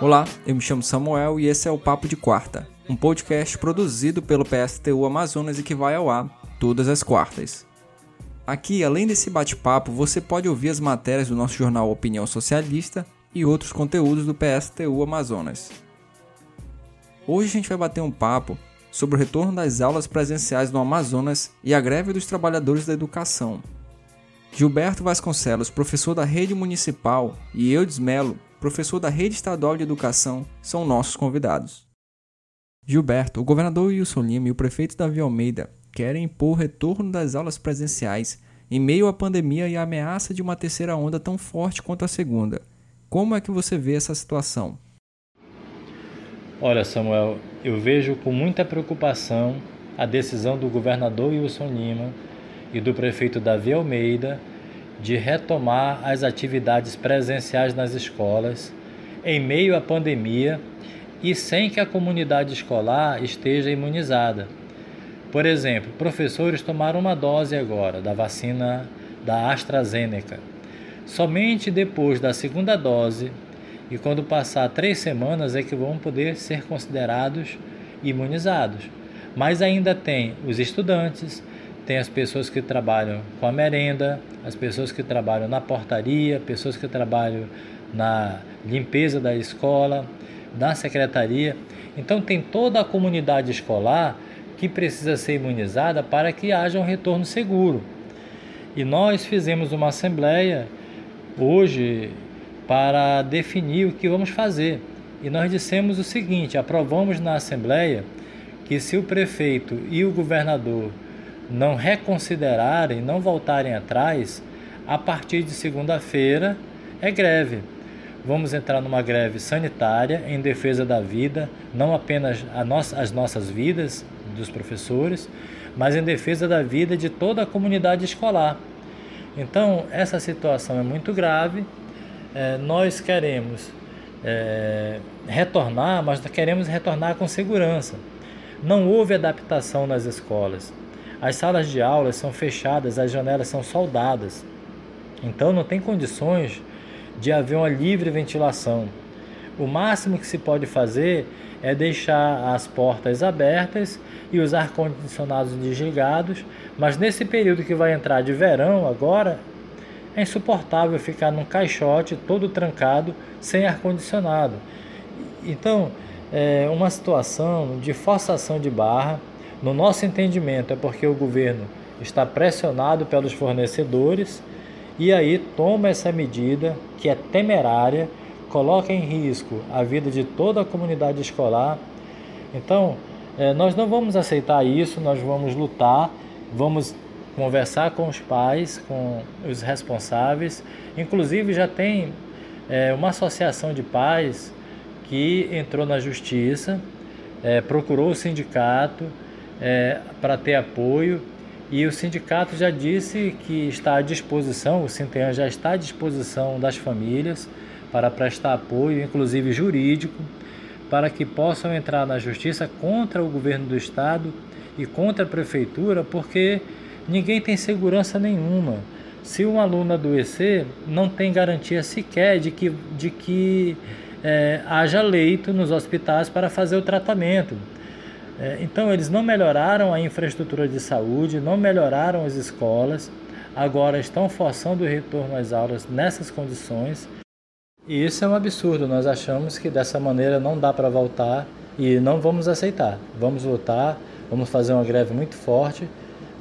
Olá, eu me chamo Samuel e esse é o Papo de Quarta, um podcast produzido pelo PSTU Amazonas e que vai ao ar todas as quartas. Aqui, além desse bate-papo, você pode ouvir as matérias do nosso jornal Opinião Socialista e outros conteúdos do PSTU Amazonas. Hoje a gente vai bater um papo sobre o retorno das aulas presenciais no Amazonas e a greve dos trabalhadores da educação. Gilberto Vasconcelos, professor da rede municipal, e Eudes Melo, professor da Rede Estadual de Educação, são nossos convidados. Gilberto, o governador Wilson Lima e o prefeito Davi Almeida querem impor o retorno das aulas presenciais em meio à pandemia e à ameaça de uma terceira onda tão forte quanto a segunda. Como é que você vê essa situação? Olha, Samuel, eu vejo com muita preocupação a decisão do governador Wilson Lima e do prefeito Davi Almeida de retomar as atividades presenciais nas escolas em meio à pandemia e sem que a comunidade escolar esteja imunizada. Por exemplo, professores tomaram uma dose agora da vacina da AstraZeneca. Somente depois da segunda dose e quando passar três semanas é que vão poder ser considerados imunizados. Mas ainda tem os estudantes, tem as pessoas que trabalham com a merenda, as pessoas que trabalham na portaria, pessoas que trabalham na limpeza da escola, na secretaria. Então tem toda a comunidade escolar que precisa ser imunizada para que haja um retorno seguro. E nós fizemos uma assembleia hoje para definir o que vamos fazer. E nós dissemos o seguinte: aprovamos na assembleia que se o prefeito e o governador não reconsiderarem, não voltarem atrás, a partir de segunda-feira é greve. Vamos entrar numa greve sanitária em defesa da vida, não apenas no as nossas vidas, dos professores, mas em defesa da vida de toda a comunidade escolar. Então, essa situação é muito grave. É, nós queremos é, retornar, mas queremos retornar com segurança. Não houve adaptação nas escolas. As salas de aula são fechadas, as janelas são soldadas. Então não tem condições de haver uma livre ventilação. O máximo que se pode fazer é deixar as portas abertas e os ar-condicionados desligados, mas nesse período que vai entrar de verão agora, é insuportável ficar num caixote todo trancado, sem ar-condicionado. Então, é uma situação de forçação de barra no nosso entendimento, é porque o governo está pressionado pelos fornecedores e aí toma essa medida que é temerária, coloca em risco a vida de toda a comunidade escolar. Então, é, nós não vamos aceitar isso, nós vamos lutar, vamos conversar com os pais, com os responsáveis. Inclusive, já tem é, uma associação de pais que entrou na justiça, é, procurou o sindicato é, para ter apoio e o sindicato já disse que está à disposição, o Sintean já está à disposição das famílias para prestar apoio, inclusive jurídico, para que possam entrar na justiça contra o governo do estado e contra a prefeitura, porque ninguém tem segurança nenhuma. Se um aluno adoecer, não tem garantia sequer de que, de que é, haja leito nos hospitais para fazer o tratamento. É, então, eles não melhoraram a infraestrutura de saúde, não melhoraram as escolas, agora estão forçando o retorno às aulas nessas condições. E isso é um absurdo. Nós achamos que dessa maneira não dá para voltar e não vamos aceitar. Vamos lutar, vamos fazer uma greve muito forte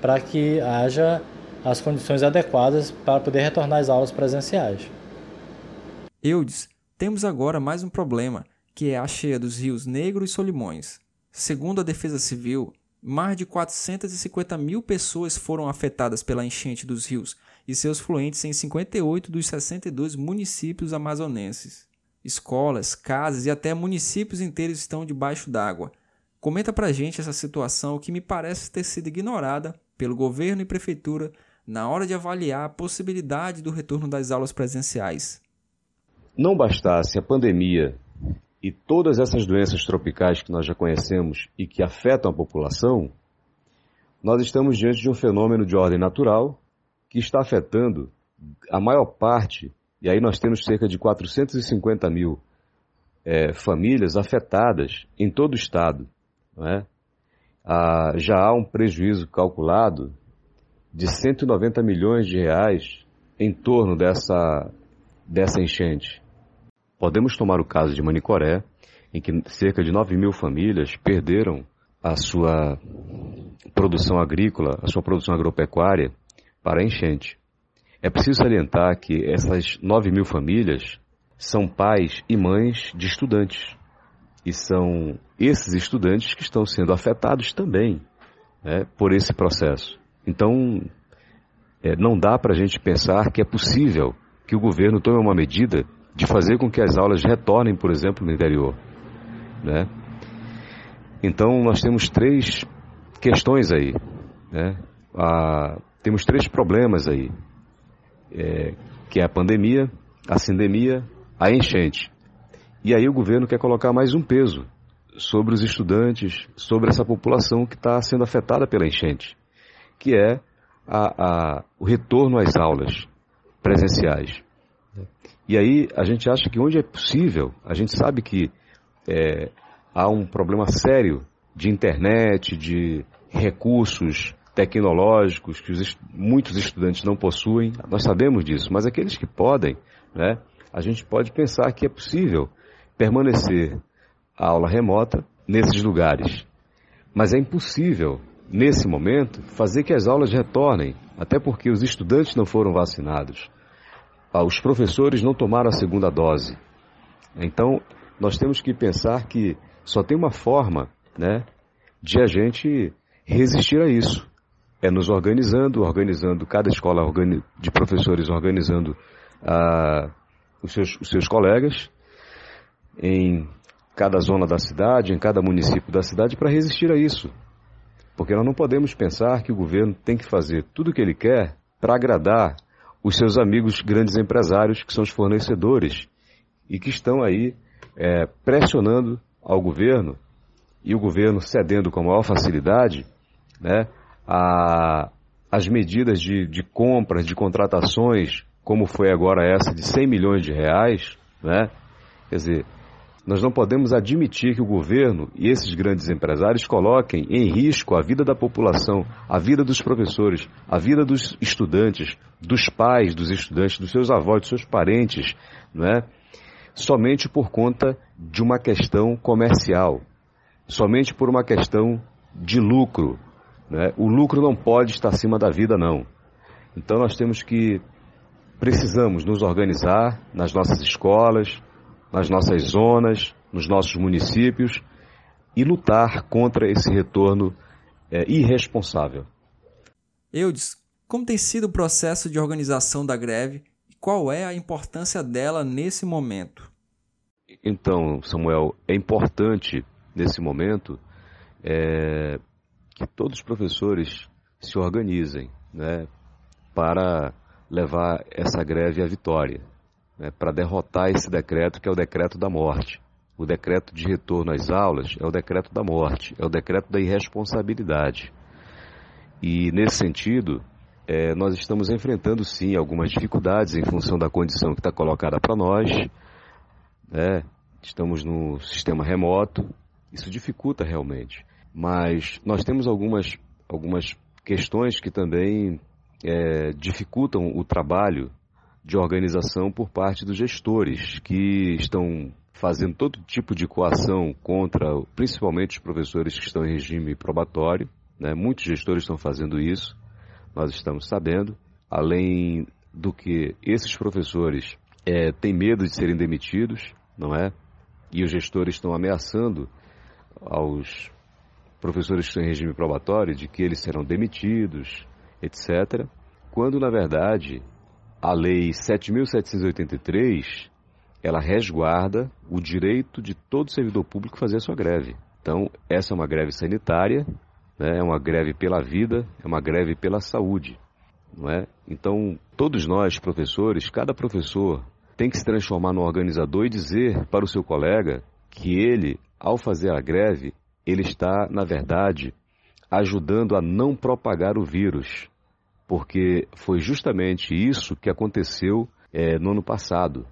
para que haja as condições adequadas para poder retornar às aulas presenciais. Eudes, temos agora mais um problema, que é a cheia dos rios Negro e Solimões. Segundo a Defesa Civil, mais de 450 mil pessoas foram afetadas pela enchente dos rios e seus fluentes em 58 dos 62 municípios amazonenses. Escolas, casas e até municípios inteiros estão debaixo d'água. Comenta pra gente essa situação que me parece ter sido ignorada pelo governo e prefeitura na hora de avaliar a possibilidade do retorno das aulas presenciais. Não bastasse a pandemia e todas essas doenças tropicais que nós já conhecemos e que afetam a população, nós estamos diante de um fenômeno de ordem natural que está afetando a maior parte E aí nós temos cerca de 450 mil é, famílias afetadas em todo o estado. É? Ah, já há um prejuízo calculado de 190 milhões de reais em torno dessa, dessa enchente. Podemos tomar o caso de Manicoré, em que cerca de 9 mil famílias perderam a sua produção agrícola, a sua produção agropecuária para a enchente. É preciso salientar que essas 9 mil famílias são pais e mães de estudantes. E são esses estudantes que estão sendo afetados também né, por esse processo. Então, é, não dá para a gente pensar que é possível que o governo tome uma medida de fazer com que as aulas retornem, por exemplo, no interior. Né? Então, nós temos três questões aí. Né? Ah, temos três problemas aí, é, que é a pandemia, a sindemia, a enchente. E aí o governo quer colocar mais um peso sobre os estudantes, sobre essa população que está sendo afetada pela enchente, que é a, a, o retorno às aulas presenciais. E aí a gente acha que onde é possível, a gente sabe que é, há um problema sério de internet, de recursos tecnológicos que os, muitos estudantes não possuem. Nós sabemos disso, mas aqueles que podem, né, a gente pode pensar que é possível permanecer a aula remota nesses lugares. Mas é impossível, nesse momento, fazer que as aulas retornem, até porque os estudantes não foram vacinados. Ah, os professores não tomaram a segunda dose. Então, nós temos que pensar que só tem uma forma né, de a gente resistir a isso. É nos organizando, organizando cada escola de professores organizando uh, os, seus, os seus colegas em cada zona da cidade, em cada município da cidade, para resistir a isso. Porque nós não podemos pensar que o governo tem que fazer tudo o que ele quer para agradar os seus amigos grandes empresários, que são os fornecedores, e que estão aí é, pressionando ao governo e o governo cedendo com maior facilidade né, a, as medidas de, de compras, de contratações, como foi agora essa de 100 milhões de reais, né? quer dizer, nós não podemos admitir que o governo e esses grandes empresários coloquem em risco a vida da população, a vida dos professores, a vida dos estudantes, dos pais dos estudantes, dos seus avós, dos seus parentes, não é? somente por conta de uma questão comercial somente por uma questão de lucro. Né? O lucro não pode estar acima da vida, não. Então nós temos que, precisamos nos organizar nas nossas escolas, nas nossas zonas, nos nossos municípios e lutar contra esse retorno é, irresponsável. Eudes, como tem sido o processo de organização da greve e qual é a importância dela nesse momento? Então, Samuel, é importante nesse momento é que todos os professores se organizem né, para levar essa greve à vitória, né, para derrotar esse decreto que é o decreto da morte. O decreto de retorno às aulas é o decreto da morte, é o decreto da irresponsabilidade. E nesse sentido, é, nós estamos enfrentando sim algumas dificuldades em função da condição que está colocada para nós. Né? Estamos no sistema remoto, isso dificulta realmente. Mas nós temos algumas, algumas questões que também é, dificultam o trabalho de organização por parte dos gestores, que estão fazendo todo tipo de coação contra, principalmente os professores que estão em regime probatório. Né? Muitos gestores estão fazendo isso, nós estamos sabendo. Além do que esses professores é, têm medo de serem demitidos, não é? E os gestores estão ameaçando aos professores que estão em regime probatório de que eles serão demitidos, etc., quando na verdade a lei 7783 ela resguarda o direito de todo servidor público fazer a sua greve. Então, essa é uma greve sanitária, né? é uma greve pela vida, é uma greve pela saúde. Não é? Então, todos nós, professores, cada professor tem que se transformar no organizador e dizer para o seu colega que ele ao fazer a greve, ele está, na verdade, ajudando a não propagar o vírus, porque foi justamente isso que aconteceu é, no ano passado.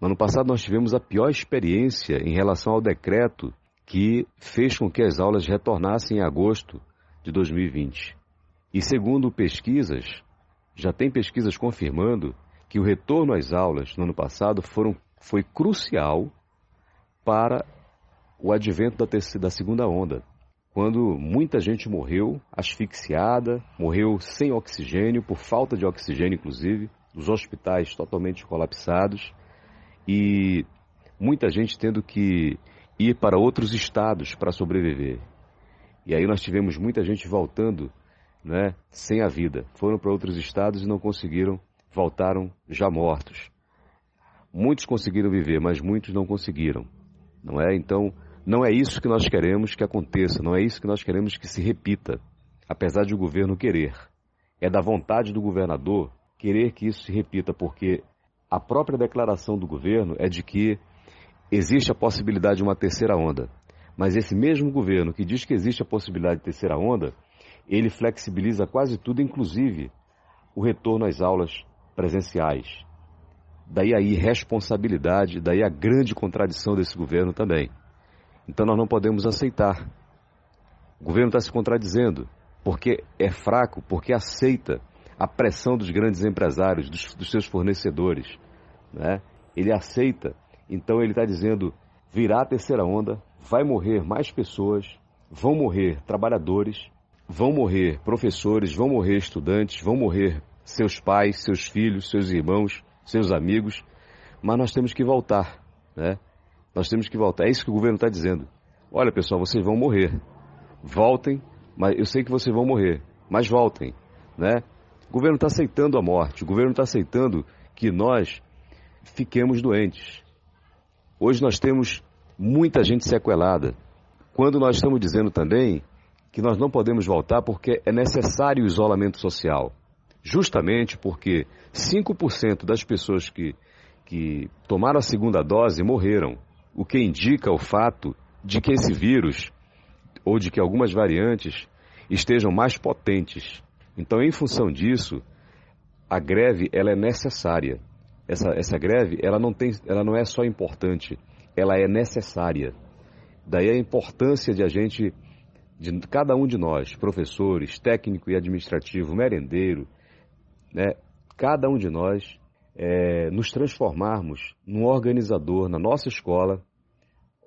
No ano passado nós tivemos a pior experiência em relação ao decreto que fez com que as aulas retornassem em agosto de 2020. E segundo pesquisas, já tem pesquisas confirmando que o retorno às aulas no ano passado foram, foi crucial para o advento da, terceira, da segunda onda, quando muita gente morreu asfixiada, morreu sem oxigênio, por falta de oxigênio, inclusive, os hospitais totalmente colapsados e muita gente tendo que ir para outros estados para sobreviver. E aí nós tivemos muita gente voltando né, sem a vida. Foram para outros estados e não conseguiram, voltaram já mortos. Muitos conseguiram viver, mas muitos não conseguiram. Não é? Então, não é isso que nós queremos que aconteça, não é isso que nós queremos que se repita, apesar de o governo querer. É da vontade do governador querer que isso se repita, porque a própria declaração do governo é de que existe a possibilidade de uma terceira onda. Mas esse mesmo governo que diz que existe a possibilidade de terceira onda, ele flexibiliza quase tudo, inclusive o retorno às aulas presenciais. Daí a irresponsabilidade, daí a grande contradição desse governo também. Então nós não podemos aceitar. O governo está se contradizendo, porque é fraco, porque aceita a pressão dos grandes empresários, dos, dos seus fornecedores. Né? Ele aceita, então ele está dizendo: virá a terceira onda, vai morrer mais pessoas, vão morrer trabalhadores, vão morrer professores, vão morrer estudantes, vão morrer seus pais, seus filhos, seus irmãos, seus amigos, mas nós temos que voltar, né? Nós temos que voltar. É isso que o governo está dizendo. Olha, pessoal, vocês vão morrer. Voltem, mas eu sei que vocês vão morrer, mas voltem, né? O governo está aceitando a morte. O governo está aceitando que nós fiquemos doentes. Hoje nós temos muita gente sequelada. Quando nós estamos dizendo também que nós não podemos voltar porque é necessário o isolamento social. Justamente porque 5% das pessoas que, que tomaram a segunda dose morreram o que indica o fato de que esse vírus, ou de que algumas variantes, estejam mais potentes. Então, em função disso, a greve ela é necessária. Essa, essa greve ela não, tem, ela não é só importante, ela é necessária. Daí a importância de a gente, de cada um de nós, professores, técnico e administrativo, merendeiro, né, cada um de nós é, nos transformarmos num organizador na nossa escola,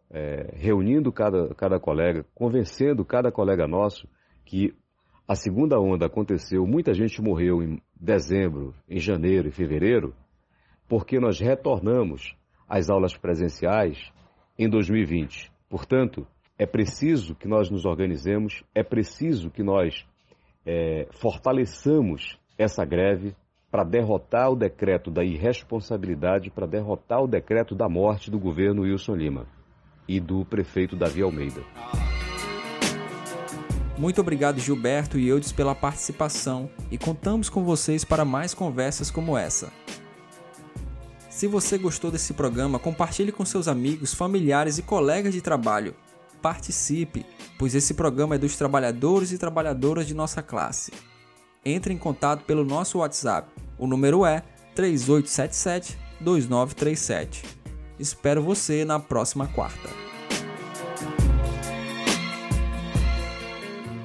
é, reunindo cada, cada colega, convencendo cada colega nosso que a segunda onda aconteceu, muita gente morreu em dezembro, em janeiro e fevereiro, porque nós retornamos às aulas presenciais em 2020. Portanto, é preciso que nós nos organizemos, é preciso que nós é, fortaleçamos essa greve para derrotar o decreto da irresponsabilidade, para derrotar o decreto da morte do governo Wilson Lima e do prefeito Davi Almeida. Muito obrigado, Gilberto e Eudes, pela participação e contamos com vocês para mais conversas como essa. Se você gostou desse programa, compartilhe com seus amigos, familiares e colegas de trabalho. Participe, pois esse programa é dos trabalhadores e trabalhadoras de nossa classe. Entre em contato pelo nosso WhatsApp o número é 3877 2937. Espero você na próxima quarta.